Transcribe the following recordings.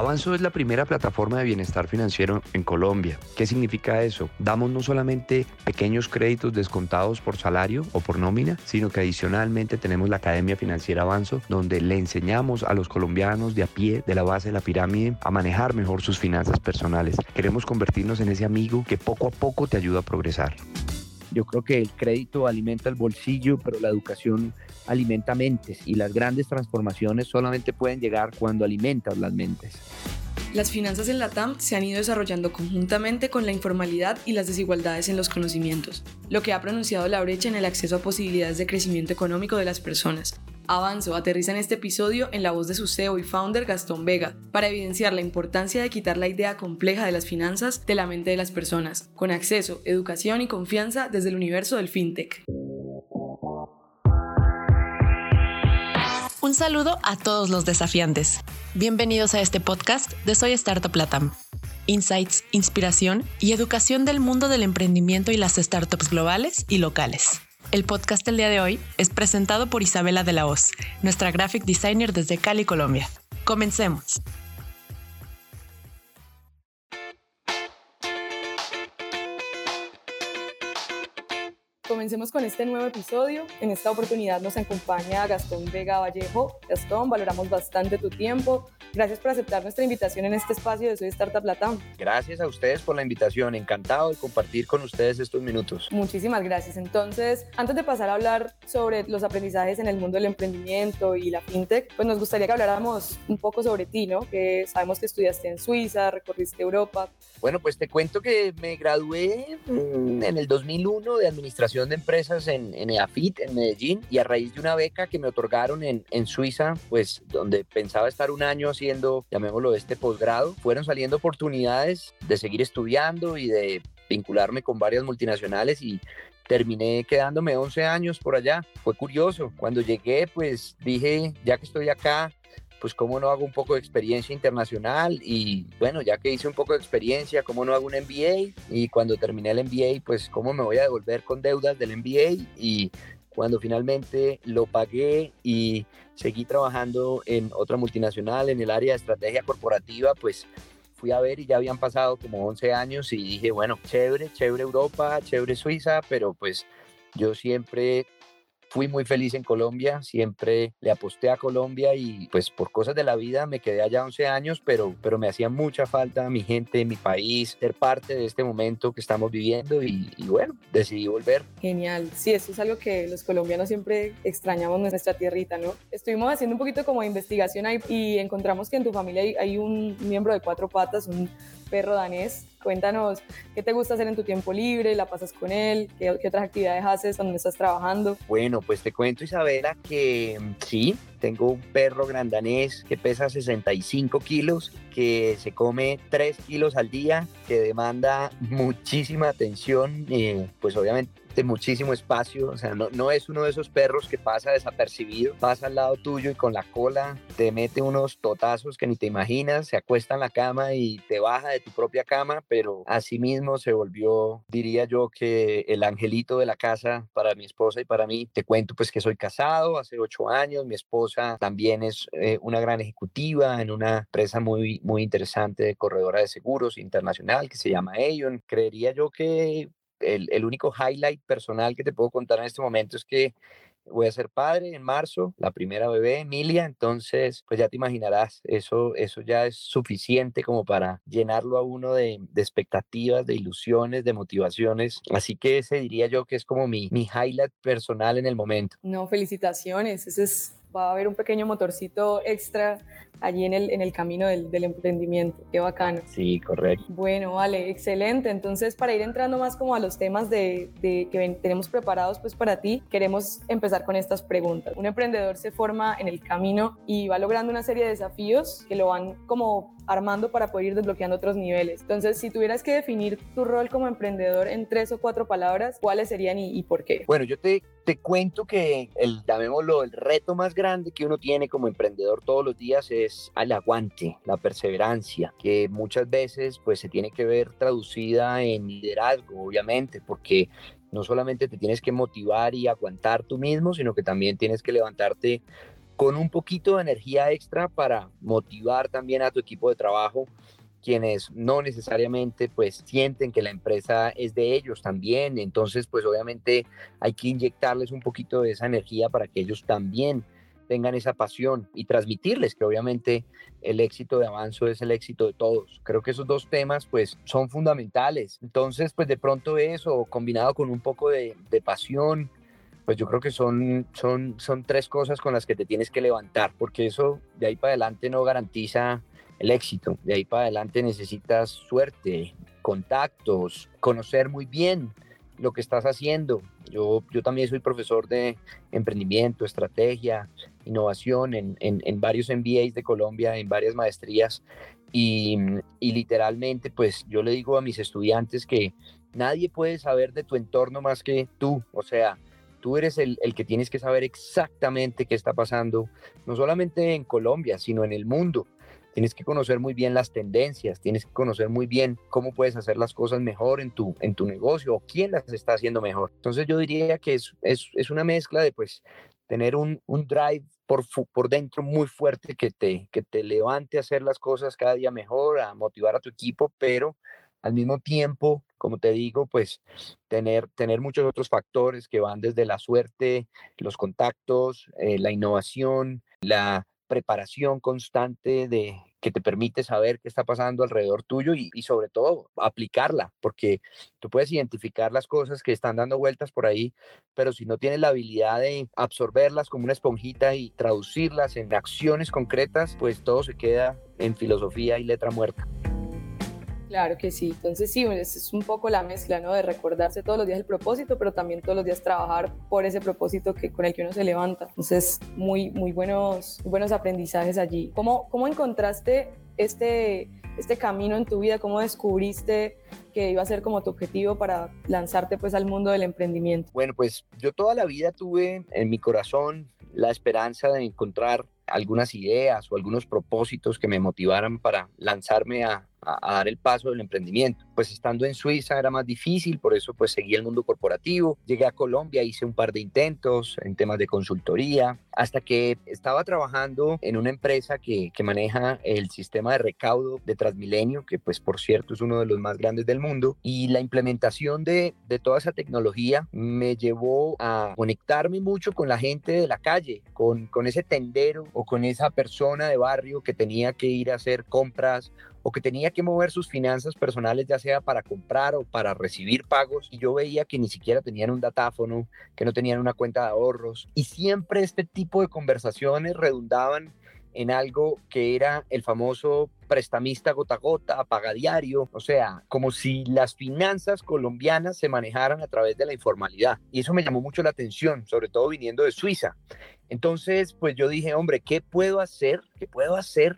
Avanzo es la primera plataforma de bienestar financiero en Colombia. ¿Qué significa eso? Damos no solamente pequeños créditos descontados por salario o por nómina, sino que adicionalmente tenemos la Academia Financiera Avanzo, donde le enseñamos a los colombianos de a pie, de la base de la pirámide, a manejar mejor sus finanzas personales. Queremos convertirnos en ese amigo que poco a poco te ayuda a progresar. Yo creo que el crédito alimenta el bolsillo, pero la educación alimenta mentes y las grandes transformaciones solamente pueden llegar cuando alimentas las mentes. Las finanzas en la TAM se han ido desarrollando conjuntamente con la informalidad y las desigualdades en los conocimientos, lo que ha pronunciado la brecha en el acceso a posibilidades de crecimiento económico de las personas, Avanzo aterriza en este episodio en la voz de su CEO y founder Gastón Vega, para evidenciar la importancia de quitar la idea compleja de las finanzas de la mente de las personas, con acceso, educación y confianza desde el universo del fintech. Un saludo a todos los desafiantes. Bienvenidos a este podcast de Soy Startup Latam. Insights, inspiración y educación del mundo del emprendimiento y las startups globales y locales. El podcast del día de hoy es presentado por Isabela de la Hoz, nuestra graphic designer desde Cali, Colombia. Comencemos. Comencemos con este nuevo episodio. En esta oportunidad nos acompaña Gastón Vega Vallejo. Gastón, valoramos bastante tu tiempo, Gracias por aceptar nuestra invitación en este espacio de Soy Startup Latam. Gracias a ustedes por la invitación. Encantado de compartir con ustedes estos minutos. Muchísimas gracias. Entonces, antes de pasar a hablar sobre los aprendizajes en el mundo del emprendimiento y la fintech, pues nos gustaría que habláramos un poco sobre ti, ¿no? Que sabemos que estudiaste en Suiza, recorriste Europa. Bueno, pues te cuento que me gradué en el 2001 de Administración de Empresas en, en EAFIT, en Medellín, y a raíz de una beca que me otorgaron en, en Suiza, pues donde pensaba estar un año haciendo, llamémoslo, este posgrado, fueron saliendo oportunidades de seguir estudiando y de vincularme con varias multinacionales y terminé quedándome 11 años por allá. Fue curioso. Cuando llegué, pues dije, ya que estoy acá, pues cómo no hago un poco de experiencia internacional y bueno, ya que hice un poco de experiencia, cómo no hago un MBA y cuando terminé el MBA, pues cómo me voy a devolver con deudas del MBA y cuando finalmente lo pagué y seguí trabajando en otra multinacional en el área de estrategia corporativa, pues fui a ver y ya habían pasado como 11 años y dije, bueno, chévere, chévere Europa, chévere Suiza, pero pues yo siempre fui muy feliz en Colombia, siempre le aposté a Colombia y pues por cosas de la vida me quedé allá 11 años, pero, pero me hacía mucha falta mi gente, mi país, ser parte de este momento que estamos viviendo y, bueno, decidí volver. Genial, sí, eso es algo que los colombianos siempre extrañamos nuestra tierrita, ¿no? Estuvimos haciendo un poquito como de investigación ahí y encontramos que en tu familia hay, hay un miembro de cuatro patas, un perro danés. Cuéntanos qué te gusta hacer en tu tiempo libre, la pasas con él, qué, otras actividades haces cuando estás trabajando. Bueno, pues te cuento Isabela que mm, sí, tengo un perro grandanés que pesa 65 kilos, que se come 3 kilos al día, que demanda muchísima atención, eh, pues obviamente muchísimo espacio, o sea, no, no es uno de esos perros que pasa desapercibido, pasa al lado tuyo y con la cola te mete unos totazos que ni te imaginas, se acuesta en la cama y te baja de tu propia cama, pero asimismo se volvió, diría yo, que el angelito de la casa para mi esposa y para mí. Te cuento pues que soy casado hace ocho años, mi esposa también es eh, una gran ejecutiva en una empresa muy, muy interesante de corredora de seguros internacional que se llama Aon. Creería yo que el, único highlight personal que te puedo contar en este momento es que voy a ser padre en marzo, la primera bebé, Emilia, entonces pues ya te imaginarás, eso, eso ya es suficiente como para llenarlo a uno de, de expectativas, de ilusiones, de motivaciones, así que ese diría yo que es como mi, mi highlight personal en el momento. No, felicitaciones, ese es va a haber un pequeño motorcito extra allí en el, en el camino del, del, emprendimiento. Qué bacano. Sí, correcto. Bueno, vale, excelente. Entonces, para ir entrando más como a los temas de, de que tenemos preparados pues para ti, queremos empezar con estas preguntas. Un emprendedor se forma en el camino y va logrando una serie de desafíos que lo van como armando para poder ir desbloqueando otros niveles. Entonces, si tuvieras que definir tu rol como emprendedor en tres o cuatro palabras, ¿cuáles serían y, y por qué? Bueno, yo te, te cuento que el, llamémoslo, el reto más grande que uno tiene como emprendedor todos los días es el aguante, la perseverancia, que muchas veces pues se tiene que ver traducida en liderazgo, obviamente, porque no solamente te tienes que motivar y aguantar tú mismo, sino que también tienes que levantarte con un poquito de energía extra para motivar también a tu equipo de trabajo quienes no necesariamente pues sienten que la empresa es de ellos también, entonces pues obviamente hay que inyectarles un poquito de esa energía para que ellos también tengan esa pasión y transmitirles que obviamente el éxito de Avanzo es el éxito de todos. Creo que esos dos temas pues son fundamentales. Entonces pues de pronto eso combinado con un poco de, de pasión pues yo creo que son, son, son tres cosas con las que te tienes que levantar, porque eso de ahí para adelante no garantiza el éxito. De ahí para adelante necesitas suerte, contactos, conocer muy bien lo que estás haciendo. Yo, yo también soy profesor de emprendimiento, estrategia, innovación en, en, varios MBAs de Colombia, en varias maestrías. Y, y, literalmente, pues yo le digo a mis estudiantes que nadie puede saber de tu entorno más que tú. O sea, Tú eres el, el, que tienes que saber exactamente qué está pasando, no solamente en Colombia, sino en el mundo. Tienes que conocer muy bien las tendencias, tienes que conocer muy bien cómo puedes hacer las cosas mejor en tu, en tu negocio o quién las está haciendo mejor. Entonces yo diría que es, es, es una mezcla de pues tener un, un drive por, por, dentro muy fuerte que te, que te levante a hacer las cosas cada día mejor, a motivar a tu equipo, pero al mismo tiempo, como te digo, pues tener, tener muchos otros factores que van desde la suerte, los contactos, eh, la innovación, la preparación constante de que te permite saber qué está pasando alrededor tuyo y, y, sobre todo aplicarla, porque tú puedes identificar las cosas que están dando vueltas por ahí, pero si no tienes la habilidad de absorberlas como una esponjita y traducirlas en acciones concretas, pues todo se queda en filosofía y letra muerta. Claro que sí, entonces sí, es un poco la mezcla, ¿no? De recordarse todos los días el propósito, pero también todos los días trabajar por ese propósito que, con el que uno se levanta. Entonces, muy, muy buenos, buenos aprendizajes allí. ¿Cómo, cómo encontraste este, este camino en tu vida? ¿Cómo descubriste que iba a ser como tu objetivo para lanzarte pues al mundo del emprendimiento? Bueno, pues yo toda la vida tuve en mi corazón la esperanza de encontrar algunas ideas o algunos propósitos que me motivaran para lanzarme a, a, dar el paso del emprendimiento. Pues estando en Suiza era más difícil, por eso pues seguí el mundo corporativo. Llegué a Colombia, hice un par de intentos en temas de consultoría, hasta que estaba trabajando en una empresa que, que maneja el sistema de recaudo de Transmilenio, que pues por cierto es uno de los más grandes del mundo, y la implementación de, de toda esa tecnología me llevó a conectarme mucho con la gente de la calle, con, con ese tendero o con esa persona de barrio que tenía que ir a hacer compras o que tenía que mover sus finanzas personales, ya sea para comprar o para recibir pagos, y yo veía que ni siquiera tenían un datáfono, que no tenían una cuenta de ahorros, y siempre este tipo de conversaciones redundaban en algo que era el famoso prestamista gota a gota, paga diario, o sea, como si las finanzas colombianas se manejaran a través de la informalidad. Y eso me llamó mucho la atención, sobre todo viniendo de Suiza. Entonces, pues yo dije, hombre, ¿qué puedo hacer? ¿Qué puedo hacer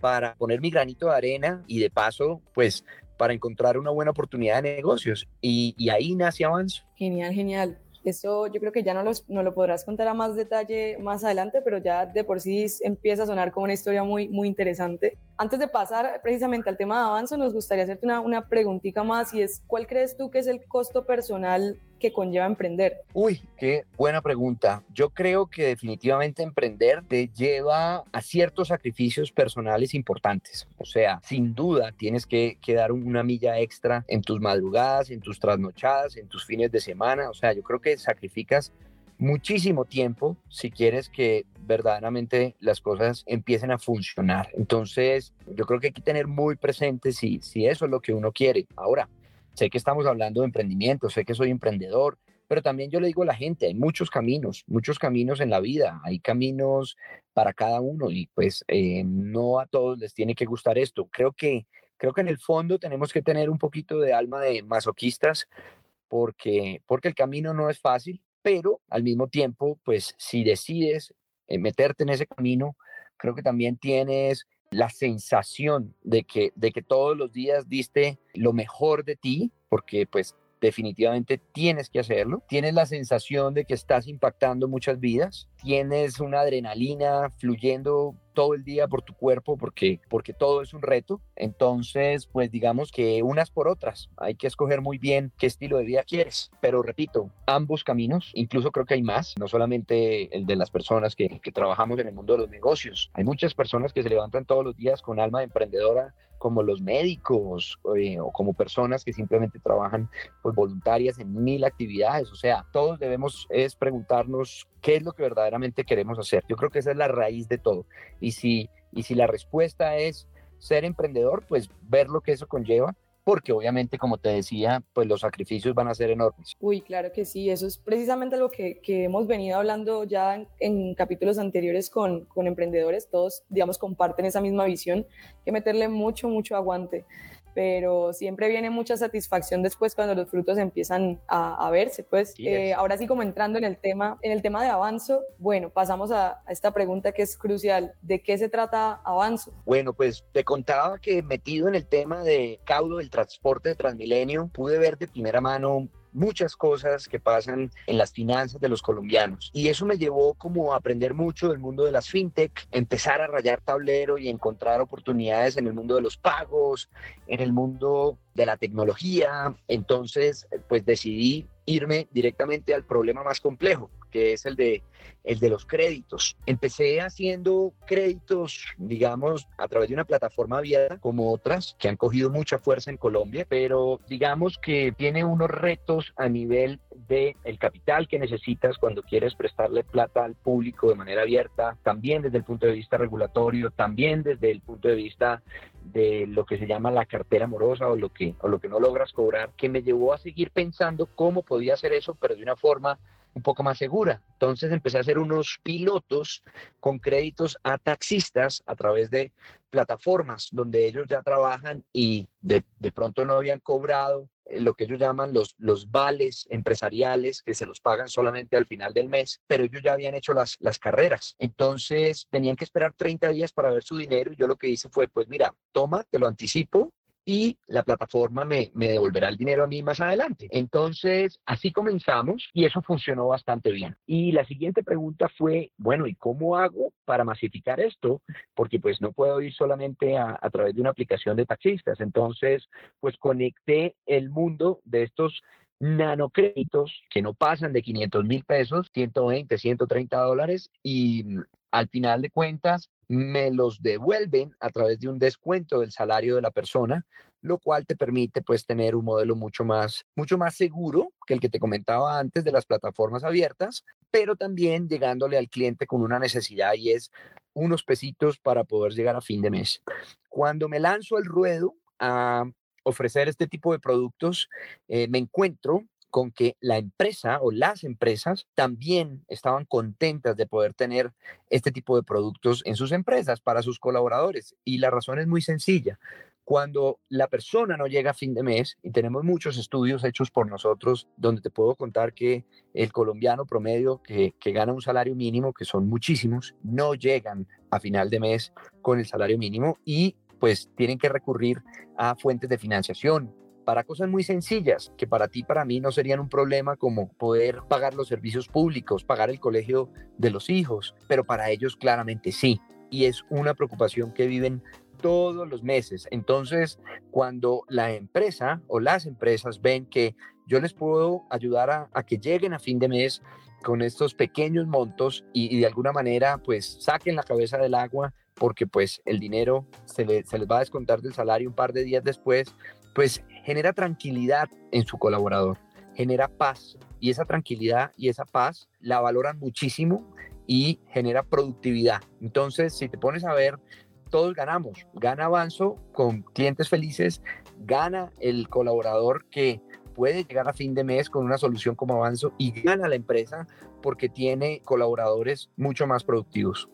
para poner mi granito de arena y de paso, pues para encontrar una buena oportunidad de negocios. Y, y ahí nace Avanzo. Genial, genial. Eso yo creo que ya no, los, no lo podrás contar a más detalle más adelante, pero ya de por sí empieza a sonar como una historia muy, muy interesante. Antes de pasar precisamente al tema de Avanzo, nos gustaría hacerte una, una preguntita más y es, ¿cuál crees tú que es el costo personal que conlleva emprender? Uy, qué buena pregunta. Yo creo que definitivamente emprender te lleva a ciertos sacrificios personales importantes. O sea, sin duda tienes que, que dar una milla extra en tus madrugadas, en tus trasnochadas, en tus fines de semana. O sea, yo creo que sacrificas muchísimo tiempo si quieres que verdaderamente las cosas empiecen a funcionar. Entonces, yo creo que hay que tener muy presente si, si eso es lo que uno quiere. Ahora, Sé que estamos hablando de emprendimiento, sé que soy emprendedor, pero también yo le digo a la gente, hay muchos caminos, muchos caminos en la vida, hay caminos para cada uno y pues eh, no a todos les tiene que gustar esto. Creo que, creo que en el fondo tenemos que tener un poquito de alma de masoquistas porque, porque el camino no es fácil, pero al mismo tiempo, pues si decides eh, meterte en ese camino, creo que también tienes la sensación de que, de que todos los días diste lo mejor de ti, porque pues definitivamente tienes que hacerlo. Tienes la sensación de que estás impactando muchas vidas, tienes una adrenalina fluyendo todo el día por tu cuerpo porque, porque todo es un reto. Entonces, pues digamos que unas por otras. Hay que escoger muy bien qué estilo de vida quieres. Pero repito, ambos caminos, incluso creo que hay más, no solamente el de las personas que, que trabajamos en el mundo de los negocios. Hay muchas personas que se levantan todos los días con alma de emprendedora como los médicos eh, o como personas que simplemente trabajan pues, voluntarias en mil actividades. O sea, todos debemos es preguntarnos qué es lo que verdaderamente queremos hacer. Yo creo que esa es la raíz de todo. Y si, y si la respuesta es ser emprendedor, pues ver lo que eso conlleva porque obviamente, como te decía, pues los sacrificios van a ser enormes. Uy, claro que sí, eso es precisamente lo que, hemos venido hablando ya en, en capítulos anteriores con, con, emprendedores, todos, digamos, comparten esa misma visión, que meterle mucho, mucho aguante pero siempre viene mucha satisfacción después cuando los frutos empiezan a, a verse. Pues eh, ahora sí como entrando en el tema, en el tema de Avanzo, bueno, pasamos a, a, esta pregunta que es crucial. ¿De qué se trata Avanzo? Bueno, pues te contaba que metido en el tema de caudo del transporte de Transmilenio, pude ver de primera mano muchas cosas que pasan en las finanzas de los colombianos. Y eso me llevó como a aprender mucho del mundo de las fintech, empezar a rayar tablero y encontrar oportunidades en el mundo de los pagos, en el mundo de la tecnología. Entonces, pues decidí irme directamente al problema más complejo, que es el de, el de los créditos. Empecé haciendo créditos, digamos, a través de una plataforma abierta como otras que han cogido mucha fuerza en Colombia, pero digamos que tiene unos retos a nivel de capital que necesitas cuando quieres prestarle plata al público de manera abierta, también desde el punto de vista regulatorio, también desde el punto de vista de lo que se llama la cartera morosa o lo que, o lo que no logras cobrar, que me llevó a seguir pensando cómo podía hacer eso, pero de una forma un poco más segura. Entonces empecé a hacer unos pilotos con créditos a taxistas a través de plataformas donde ellos ya trabajan y de, de pronto no habían cobrado eh, lo que ellos llaman los, los vales empresariales que se los pagan solamente al final del mes, pero ellos ya habían hecho las, las carreras. Entonces tenían que esperar 30 días para ver su dinero y yo lo que hice fue, pues mira, toma, te lo anticipo, y la plataforma me, devolverá el dinero a mí más adelante. Entonces, así comenzamos y eso funcionó bastante bien. Y la siguiente pregunta fue, bueno, ¿y cómo hago para masificar esto? Porque pues no puedo ir solamente a, través de una aplicación de taxistas. Entonces, pues conecté el mundo de estos nanocréditos que no pasan de 500 mil pesos, 120, 130 dólares y al final de cuentas me los devuelven a través de un descuento del salario de la persona, lo cual te permite pues tener un modelo mucho más mucho más seguro que el que te comentaba antes de las plataformas abiertas, pero también llegándole al cliente con una necesidad y es unos pesitos para poder llegar a fin de mes. Cuando me lanzo al ruedo a ofrecer este tipo de productos, eh, me encuentro con que la empresa o las empresas también estaban contentas de poder tener este tipo de productos en sus empresas para sus colaboradores. Y la razón es muy sencilla. Cuando la persona no llega a fin de mes, y tenemos muchos estudios hechos por nosotros, donde te puedo contar que el colombiano promedio que, que gana un salario mínimo, que son muchísimos, no llegan a final de mes con el salario mínimo y pues tienen que recurrir a fuentes de financiación, para cosas muy sencillas que para ti, para mí no serían un problema como poder pagar los servicios públicos, pagar el colegio de los hijos, pero para ellos claramente sí. Y es una preocupación que viven todos los meses. Entonces, cuando la empresa o las empresas ven que yo les puedo ayudar a, a que lleguen a fin de mes con estos pequeños montos y, y, de alguna manera pues saquen la cabeza del agua porque pues el dinero se, le, se les va a descontar del salario un par de días después, pues genera tranquilidad en su colaborador, genera paz y esa tranquilidad y esa paz la valoran muchísimo y genera productividad. Entonces, si te pones a ver, todos ganamos. Gana Avanzo con clientes felices, gana el colaborador que puede llegar a fin de mes con una solución como Avanzo y gana la empresa porque tiene colaboradores mucho más productivos.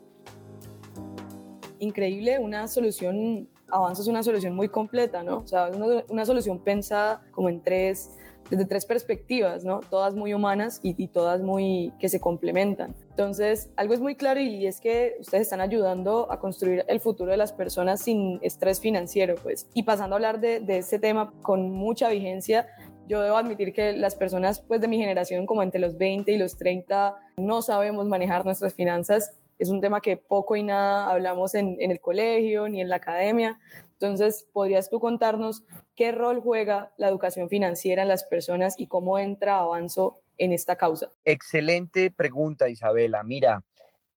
Increíble, una solución Avanza es una solución muy completa, ¿no? O sea, una, una, solución pensada como en tres, desde tres perspectivas, ¿no? Todas muy humanas y, y, todas muy que se complementan. Entonces, algo es muy claro y es que ustedes están ayudando a construir el futuro de las personas sin estrés financiero, pues. Y pasando a hablar de, de este tema con mucha vigencia, Yo debo admitir que las personas pues de mi generación, como entre los 20 y los 30, no sabemos manejar nuestras finanzas. Es un tema que poco y nada hablamos en, el colegio ni en la academia. Entonces, ¿podrías tú contarnos qué rol juega la educación financiera en las personas y cómo entra Avanzo en esta causa? Excelente pregunta, Isabela. Mira,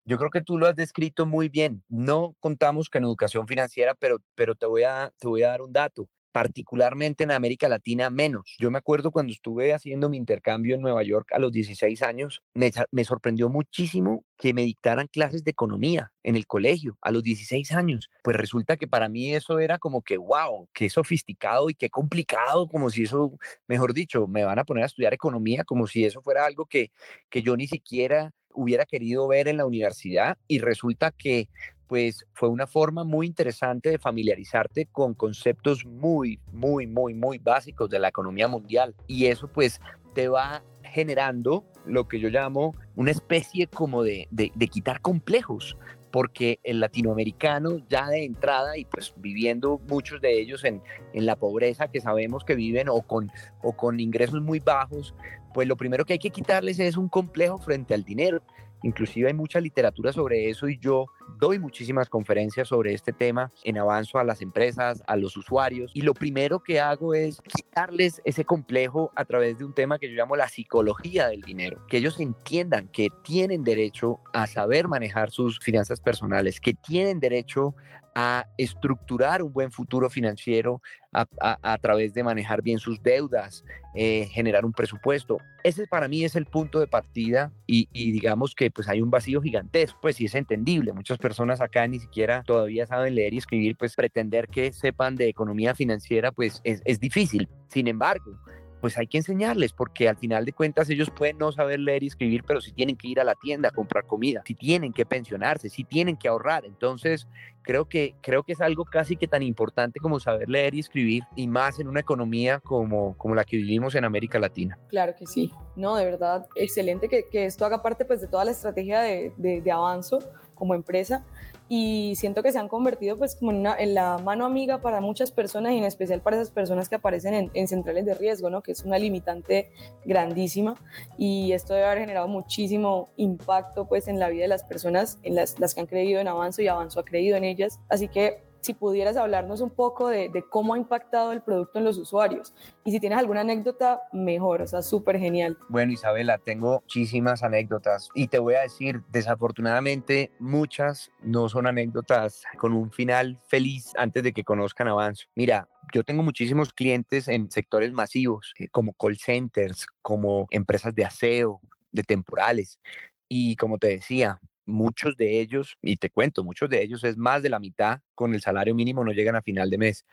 yo creo que tú lo has descrito muy bien. No contamos con educación financiera, pero, pero te, voy a, te voy a dar un dato particularmente en América Latina menos. Yo me acuerdo cuando estuve haciendo mi intercambio en Nueva York a los 16 años, me, sorprendió muchísimo que me dictaran clases de economía en el colegio a los 16 años. Pues resulta que para mí eso era como que, wow, qué sofisticado y qué complicado, como si eso, mejor dicho, me van a poner a estudiar economía, como si eso fuera algo que, que yo ni siquiera hubiera querido ver en la universidad y resulta que pues fue una forma muy interesante de familiarizarte con conceptos muy, muy, muy, muy básicos de la economía mundial. Y eso pues te va generando lo que yo llamo una especie como de, de, quitar complejos, porque el latinoamericano ya de entrada y pues viviendo muchos de ellos en, en, la pobreza que sabemos que viven o con, o con ingresos muy bajos, pues lo primero que hay que quitarles es un complejo frente al dinero. Inclusive hay mucha literatura sobre eso y yo doy muchísimas conferencias sobre este tema en avanzo a las empresas, a los usuarios. Y lo primero que hago es quitarles ese complejo a través de un tema que yo llamo la psicología del dinero. Que ellos entiendan que tienen derecho a saber manejar sus finanzas personales, que tienen derecho a estructurar un buen futuro financiero a, través de manejar bien sus deudas, eh, generar un presupuesto. Ese para mí es el punto de partida y, digamos que pues hay un vacío gigantesco, pues sí es entendible. Muchas personas acá ni siquiera todavía saben leer y escribir, pues pretender que sepan de economía financiera pues es, es difícil. Sin embargo, pues hay que enseñarles, porque al final de cuentas ellos pueden no saber leer y escribir, pero si tienen que ir a la tienda a comprar comida, si tienen que pensionarse, si tienen que ahorrar. Entonces, creo que, creo que es algo casi que tan importante como saber leer y escribir, y más en una economía como, como la que vivimos en América Latina. Claro que sí. No, de verdad, excelente que, que esto haga parte pues, de toda la estrategia de, de, de Avanzo como empresa y siento que se han convertido pues como en, en, la mano amiga para muchas personas y en especial para esas personas que aparecen en, en, centrales de riesgo, ¿no? que es una limitante grandísima y esto debe haber generado muchísimo impacto pues en la vida de las personas, en las, las que han creído en Avanzo y Avanzo ha creído en ellas. Así que si pudieras hablarnos un poco de, cómo ha impactado el producto en los usuarios. Y si tienes alguna anécdota, mejor, o sea, súper genial. Bueno, Isabela, tengo muchísimas anécdotas y te voy a decir, desafortunadamente, muchas no son anécdotas con un final feliz antes de que conozcan Avanzo. Mira, yo tengo muchísimos clientes en sectores masivos, eh, como call centers, como empresas de aseo, de temporales. Y como te decía, muchos de ellos, y te cuento, muchos de ellos es más de la mitad con el salario mínimo, no llegan a final de mes.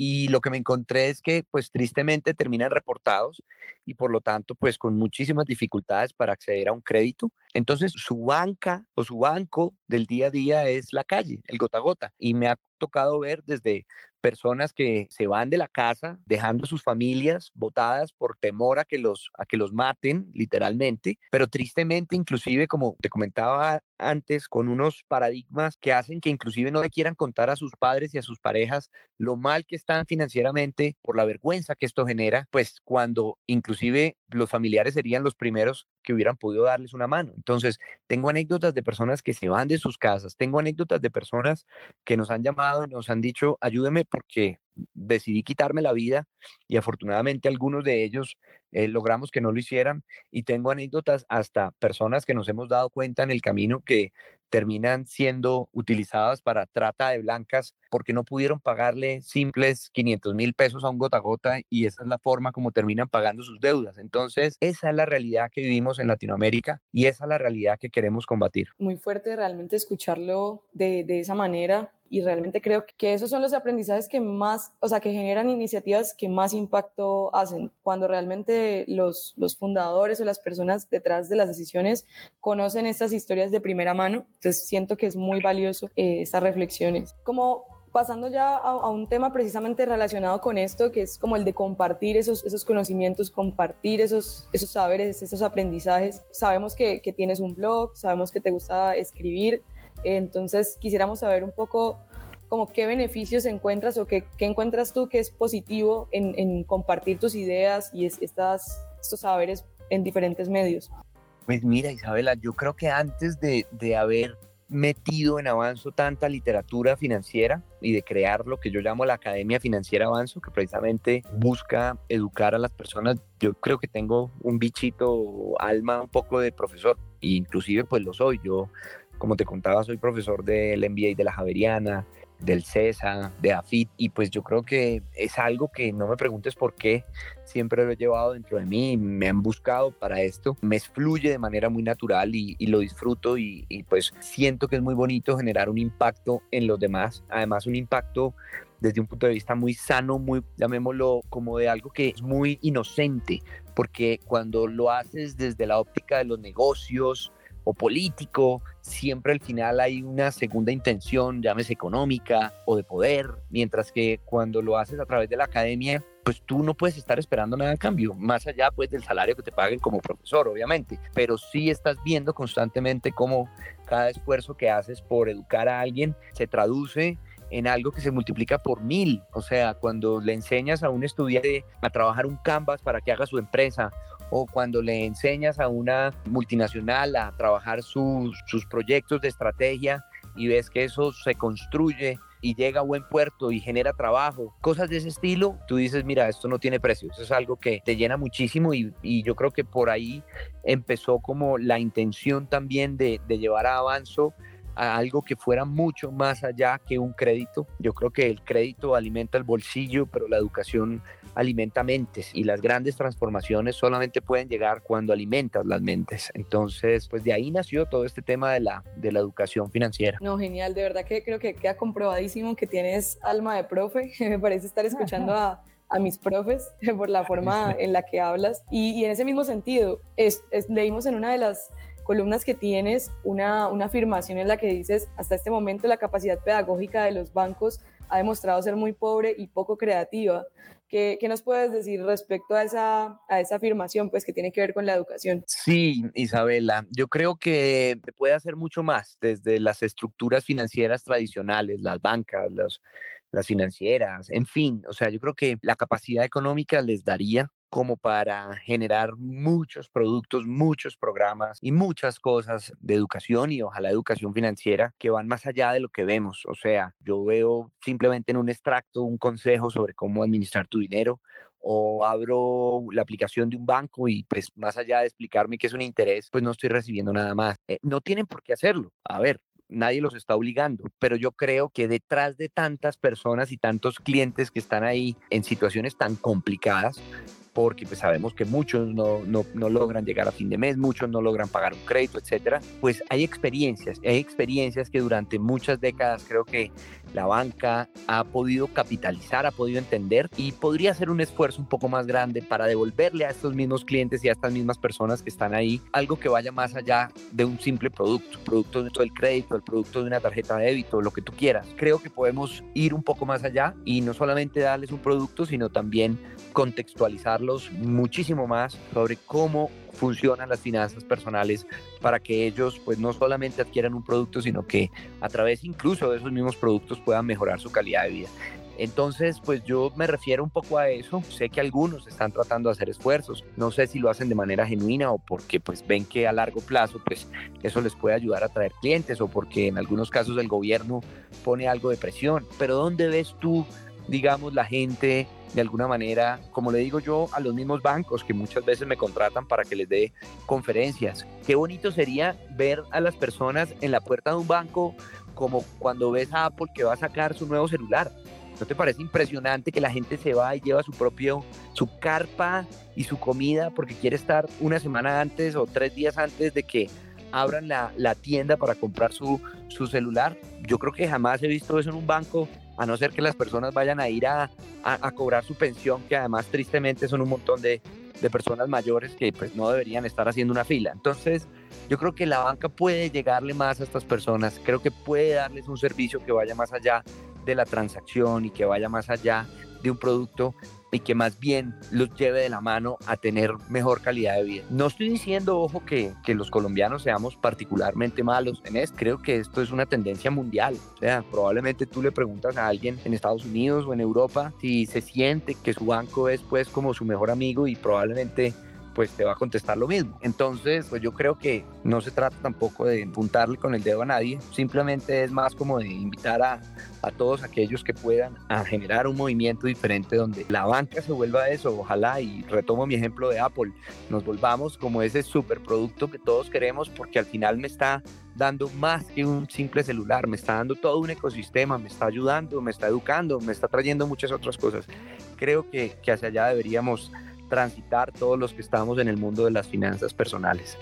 Y lo que me encontré es que, pues tristemente, terminan reportados y por lo tanto, pues con muchísimas dificultades para acceder a un crédito. Entonces, su banca o su banco del día a día es la calle, el gota a gota. Y me tocado ver desde personas que se van de la casa dejando sus familias botadas por temor a que los a que los maten literalmente, pero tristemente inclusive como te comentaba antes con unos paradigmas que hacen que inclusive no le quieran contar a sus padres y a sus parejas lo mal que están financieramente por la vergüenza que esto genera, pues cuando inclusive los familiares serían los primeros que hubieran podido darles una mano. Entonces, tengo anécdotas de personas que se van de sus casas, tengo anécdotas de personas que nos han llamado y nos han dicho, ayúdeme porque decidí quitarme la vida y afortunadamente algunos de ellos eh, logramos que no lo hicieran y tengo anécdotas hasta personas que nos hemos dado cuenta en el camino que terminan siendo utilizadas para trata de blancas porque no pudieron pagarle simples 500 mil pesos a un gota a gota y esa es la forma como terminan pagando sus deudas. Entonces, esa es la realidad que vivimos en Latinoamérica y esa es la realidad que queremos combatir. Muy fuerte realmente escucharlo de, de esa manera y realmente creo que esos son los aprendizajes que más, o sea, que generan iniciativas que más impacto hacen, cuando realmente los, los fundadores o las personas detrás de las decisiones conocen estas historias de primera mano. Entonces siento que es muy valioso eh, estas reflexiones. Como pasando ya a, un tema precisamente relacionado con esto, que es como el de compartir esos, esos conocimientos, compartir esos, esos saberes, esos aprendizajes. Sabemos que, que tienes un blog, sabemos que te gusta escribir, entonces quisiéramos saber un poco como qué beneficios encuentras o qué, qué encuentras tú que es positivo en, en compartir tus ideas y estas, estos saberes en diferentes medios. Pues mira, Isabela, yo creo que antes de, de haber metido en Avanzo tanta literatura financiera y de crear lo que yo llamo la Academia Financiera Avanzo, que precisamente busca educar a las personas. Yo creo que tengo un bichito alma un poco de profesor, e inclusive pues lo soy. Yo, como te contaba, soy profesor del MBA de la Javeriana, del CESA, de AFIT, y pues yo creo que es algo que no me preguntes por qué, siempre lo he llevado dentro de mí, me han buscado para esto, me fluye de manera muy natural y, lo disfruto y, y pues siento que es muy bonito generar un impacto en los demás, además un impacto desde un punto de vista muy sano, muy, llamémoslo como de algo que es muy inocente, porque cuando lo haces desde la óptica de los negocios, político, siempre al final hay una segunda intención, llámese económica o de poder, mientras que cuando lo haces a través de la academia, pues tú no puedes estar esperando nada a cambio, más allá pues del salario que te paguen como profesor, obviamente, pero sí estás viendo constantemente cómo cada esfuerzo que haces por educar a alguien se traduce en algo que se multiplica por mil. O sea, cuando le enseñas a un estudiante a trabajar un canvas para que haga su empresa o cuando le enseñas a una multinacional a trabajar sus, sus proyectos de estrategia y ves que eso se construye y llega a buen puerto y genera trabajo, cosas de ese estilo, tú dices, mira, esto no tiene precio, eso es algo que te llena muchísimo y, yo creo que por ahí empezó como la intención también de, llevar a Avanzo a algo que fuera mucho más allá que un crédito. Yo creo que el crédito alimenta el bolsillo, pero la educación alimenta mentes y las grandes transformaciones solamente pueden llegar cuando alimentas las mentes. Entonces, pues de ahí nació todo este tema de la, de la educación financiera. No, genial, de verdad que creo que queda comprobadísimo que tienes alma de profe. Me parece estar escuchando a, a mis profes por la forma en la que hablas. Y, y en ese mismo sentido, es, leímos en una de las columnas que tienes una, una afirmación en la que dices, hasta este momento la capacidad pedagógica de los bancos ha demostrado ser muy pobre y poco creativa. ¿Qué, ¿Qué, nos puedes decir respecto a esa, a esa afirmación pues, que tiene que ver con la educación? Sí, Isabela, yo creo que puede hacer mucho más desde las estructuras financieras tradicionales, las bancas, los, las financieras, en fin, o sea, yo creo que la capacidad económica les daría como para generar muchos productos, muchos programas y muchas cosas de educación y ojalá educación financiera que van más allá de lo que vemos. O sea, yo veo simplemente en un extracto un consejo sobre cómo administrar tu dinero o abro la aplicación de un banco y pues más allá de explicarme qué es un interés, pues no estoy recibiendo nada más. Eh, no tienen por qué hacerlo. A ver, nadie los está obligando, pero yo creo que detrás de tantas personas y tantos clientes que están ahí en situaciones tan complicadas, porque pues sabemos que muchos no, no, no, logran llegar a fin de mes, muchos no logran pagar un crédito, etcétera, pues hay experiencias, hay experiencias que durante muchas décadas creo que la banca ha podido capitalizar, ha podido entender y podría hacer un esfuerzo un poco más grande para devolverle a estos mismos clientes y a estas mismas personas que están ahí algo que vaya más allá de un simple producto, producto del crédito, el producto de una tarjeta de débito, lo que tú quieras. Creo que podemos ir un poco más allá y no solamente darles un producto, sino también contextualizarlos muchísimo más sobre cómo funcionan las finanzas personales para que ellos pues no solamente adquieran un producto, sino que a través incluso de esos mismos productos puedan mejorar su calidad de vida. Entonces, pues yo me refiero un poco a eso. Sé que algunos están tratando de hacer esfuerzos. No sé si lo hacen de manera genuina o porque pues ven que a largo plazo pues eso les puede ayudar a traer clientes o porque en algunos casos el gobierno pone algo de presión. Pero ¿dónde ves tú, digamos, la gente de alguna manera, como le digo yo a los mismos bancos que muchas veces me contratan para que les dé conferencias. Qué bonito sería ver a las personas en la puerta de un banco como cuando ves a Apple que va a sacar su nuevo celular. ¿No te parece impresionante que la gente se va y lleva su propio, su carpa y su comida porque quiere estar una semana antes o tres días antes de que abran la, la tienda para comprar su, su celular? Yo creo que jamás he visto eso en un banco a no ser que las personas vayan a ir a, a, cobrar su pensión, que además tristemente son un montón de, de, personas mayores que pues no deberían estar haciendo una fila. Entonces, yo creo que la banca puede llegarle más a estas personas, creo que puede darles un servicio que vaya más allá de la transacción y que vaya más allá de un producto y que más bien los lleve de la mano a tener mejor calidad de vida. No estoy diciendo, ojo, que, que los colombianos seamos particularmente malos en esto. Creo que esto es una tendencia mundial. O sea, probablemente tú le preguntas a alguien en Estados Unidos o en Europa si se siente que su banco es pues como su mejor amigo y probablemente pues te va a contestar lo mismo. Entonces, pues yo creo que no se trata tampoco de apuntarle con el dedo a nadie, simplemente es más como de invitar a, a todos aquellos que puedan a generar un movimiento diferente donde la banca se vuelva eso, ojalá, y retomo mi ejemplo de Apple, nos volvamos como ese superproducto que todos queremos porque al final me está dando más que un simple celular, me está dando todo un ecosistema, me está ayudando, me está educando, me está trayendo muchas otras cosas. Creo que, que hacia allá deberíamos transitar todos los que estamos en el mundo de las finanzas personales.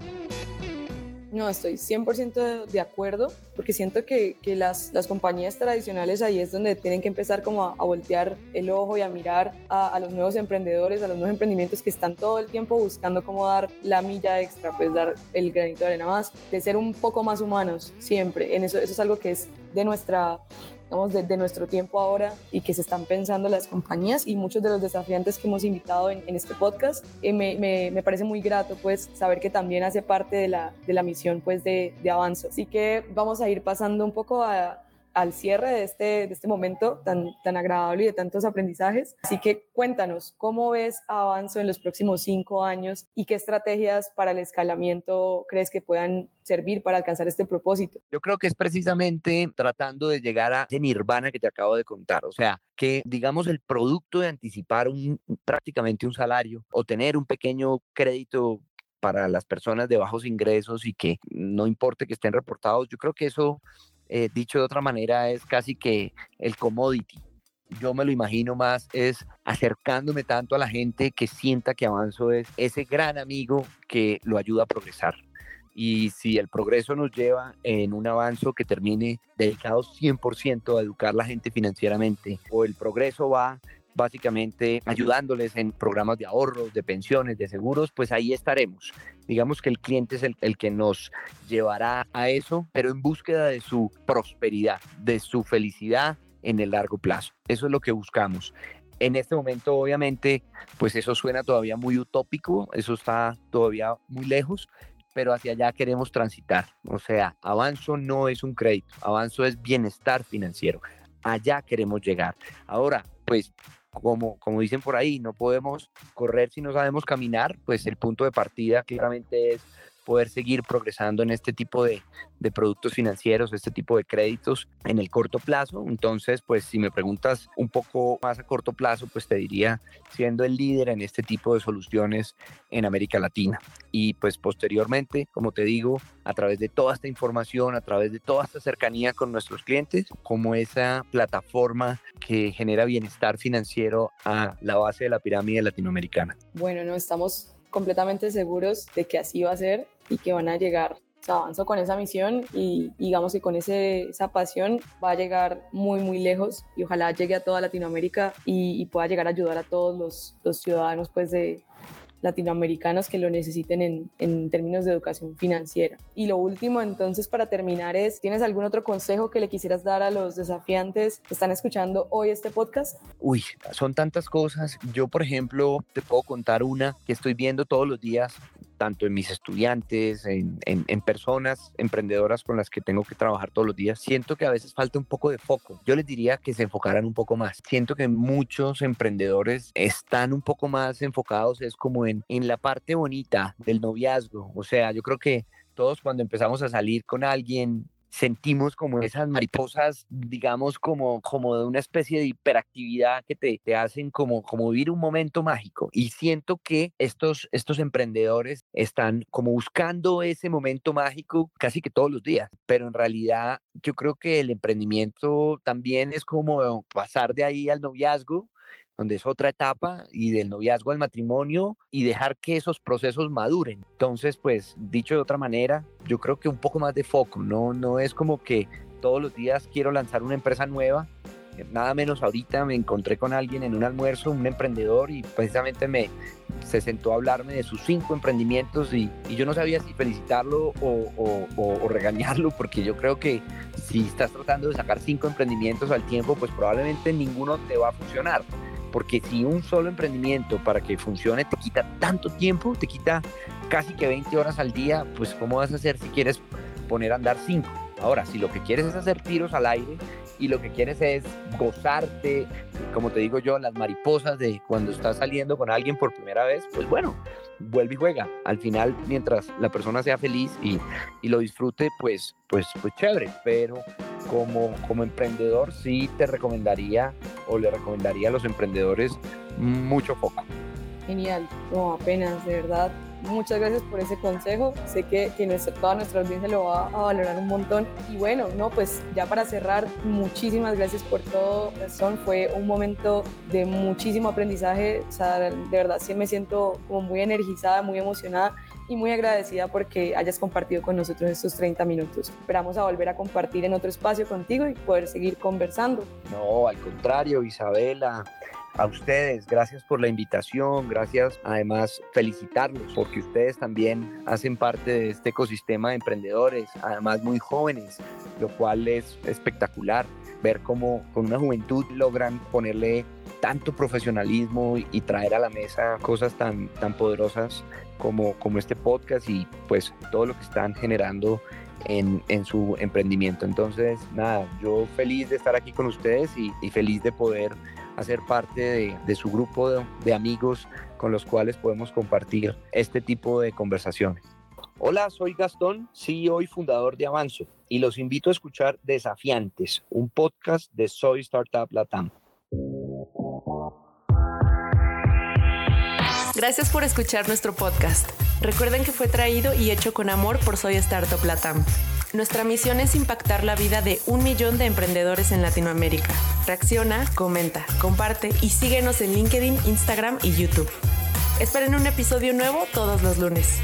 No, estoy 100% de acuerdo, porque siento que, las, las, compañías tradicionales ahí es donde tienen que empezar como a, a voltear el ojo y a mirar a, a, los nuevos emprendedores, a los nuevos emprendimientos que están todo el tiempo buscando cómo dar la milla extra, pues dar el granito de arena más, de ser un poco más humanos siempre. En eso, eso es algo que es de nuestra digamos, de, nuestro tiempo ahora y que se están pensando las compañías y muchos de los desafiantes que hemos invitado en, este podcast. Eh, me, me, parece muy grato pues saber que también hace parte de la, de la misión pues de, de Avanzo. Así que vamos a ir pasando un poco a, al cierre de este, de este momento tan, tan agradable y de tantos aprendizajes. Así que cuéntanos, ¿cómo ves Avanzo en los próximos cinco años y qué estrategias para el escalamiento crees que puedan servir para alcanzar este propósito? Yo creo que es precisamente tratando de llegar a ese nirvana que te acabo de contar, o sea, que digamos el producto de anticipar un, prácticamente un salario o tener un pequeño crédito para las personas de bajos ingresos y que no importe que estén reportados, yo creo que eso eh, dicho de otra manera, es casi que el commodity. Yo me lo imagino más es acercándome tanto a la gente que sienta que Avanzo es ese gran amigo que lo ayuda a progresar. Y si el progreso nos lleva en un avanzo que termine dedicado 100% a educar a la gente financieramente, o el progreso va básicamente ayudándoles en programas de ahorros, de pensiones, de seguros, pues ahí estaremos. Digamos que el cliente es el, el, que nos llevará a eso, pero en búsqueda de su prosperidad, de su felicidad en el largo plazo. Eso es lo que buscamos. En este momento, obviamente, pues eso suena todavía muy utópico, eso está todavía muy lejos, pero hacia allá queremos transitar. O sea, Avanzo no es un crédito, Avanzo es bienestar financiero. Allá queremos llegar. Ahora, pues como, como dicen por ahí, no podemos correr si no sabemos caminar, pues el punto de partida claramente es poder seguir progresando en este tipo de, de, productos financieros, este tipo de créditos en el corto plazo. Entonces, pues si me preguntas un poco más a corto plazo, pues te diría siendo el líder en este tipo de soluciones en América Latina. Y pues posteriormente, como te digo, a través de toda esta información, a través de toda esta cercanía con nuestros clientes, como esa plataforma que genera bienestar financiero a la base de la pirámide latinoamericana. Bueno, no estamos completamente seguros de que así va a ser y que van a llegar. O sea, avanzo con esa misión y digamos que con ese, esa pasión va a llegar muy, muy lejos y ojalá llegue a toda Latinoamérica y, y pueda llegar a ayudar a todos los, los ciudadanos pues de, latinoamericanos que lo necesiten en, en, términos de educación financiera. Y lo último, entonces, para terminar es, ¿tienes algún otro consejo que le quisieras dar a los desafiantes que están escuchando hoy este podcast? Uy, son tantas cosas. Yo, por ejemplo, te puedo contar una que estoy viendo todos los días tanto en mis estudiantes, en, en, personas emprendedoras con las que tengo que trabajar todos los días, siento que a veces falta un poco de foco. Yo les diría que se enfocaran un poco más. Siento que muchos emprendedores están un poco más enfocados, es como en, en la parte bonita del noviazgo. O sea, yo creo que todos cuando empezamos a salir con alguien sentimos como esas mariposas, digamos, como, como de una especie de hiperactividad que te, te hacen como, como vivir un momento mágico. Y siento que estos, estos emprendedores están como buscando ese momento mágico casi que todos los días, pero en realidad yo creo que el emprendimiento también es como pasar de ahí al noviazgo donde es otra etapa, y del noviazgo al matrimonio, y dejar que esos procesos maduren. Entonces, pues, dicho de otra manera, yo creo que un poco más de foco, no, no es como que todos los días quiero lanzar una empresa nueva, nada menos ahorita me encontré con alguien en un almuerzo, un emprendedor, y precisamente me se sentó a hablarme de sus cinco emprendimientos y, yo no sabía si felicitarlo o, regañarlo, porque yo creo que si estás tratando de sacar cinco emprendimientos al tiempo, pues probablemente ninguno te va a funcionar porque si un solo emprendimiento para que funcione te quita tanto tiempo, te quita casi que 20 horas al día, pues ¿cómo vas a hacer si quieres poner a andar 5? Ahora, si lo que quieres es hacer tiros al aire y lo que quieres es gozarte, como te digo yo, las mariposas de cuando estás saliendo con alguien por primera vez, pues bueno, vuelve y juega. Al final, mientras la persona sea feliz y, y lo disfrute, pues, pues, pues chévere. Pero como, como emprendedor sí te recomendaría o le recomendaría a los emprendedores mucho foco. Genial, no, apenas, de verdad. Muchas gracias por ese consejo. Sé que, que nuestra, toda nuestra audiencia lo va a valorar un montón. Y bueno, no, pues ya para cerrar, muchísimas gracias por todo, Son Fue un momento de muchísimo aprendizaje. O sea, de verdad sí me siento como muy energizada, muy emocionada y muy agradecida porque hayas compartido con nosotros estos 30 minutos. Esperamos a volver a compartir en otro espacio contigo y poder seguir conversando. No, al contrario, Isabela. A ustedes, gracias por la invitación, gracias además felicitarlos porque ustedes también hacen parte de este ecosistema de emprendedores, además muy jóvenes, lo cual es espectacular ver cómo con una juventud logran ponerle tanto profesionalismo y, traer a la mesa cosas tan, tan poderosas como, como este podcast y pues todo lo que están generando en, en, su emprendimiento. Entonces, nada, yo feliz de estar aquí con ustedes y, y feliz de poder hacer parte de, de su grupo de, de, amigos con los cuales podemos compartir este tipo de conversaciones. Hola, soy Gastón, CEO y fundador de Avanzo, y los invito a escuchar Desafiantes, un podcast de Soy Startup Latam. Gracias por escuchar nuestro podcast. Recuerden que fue traído y hecho con amor por Soy Startup Latam. Nuestra misión es impactar la vida de un millón de emprendedores en Latinoamérica. Reacciona, comenta, comparte y síguenos en LinkedIn, Instagram y YouTube. Esperen un episodio nuevo todos los lunes.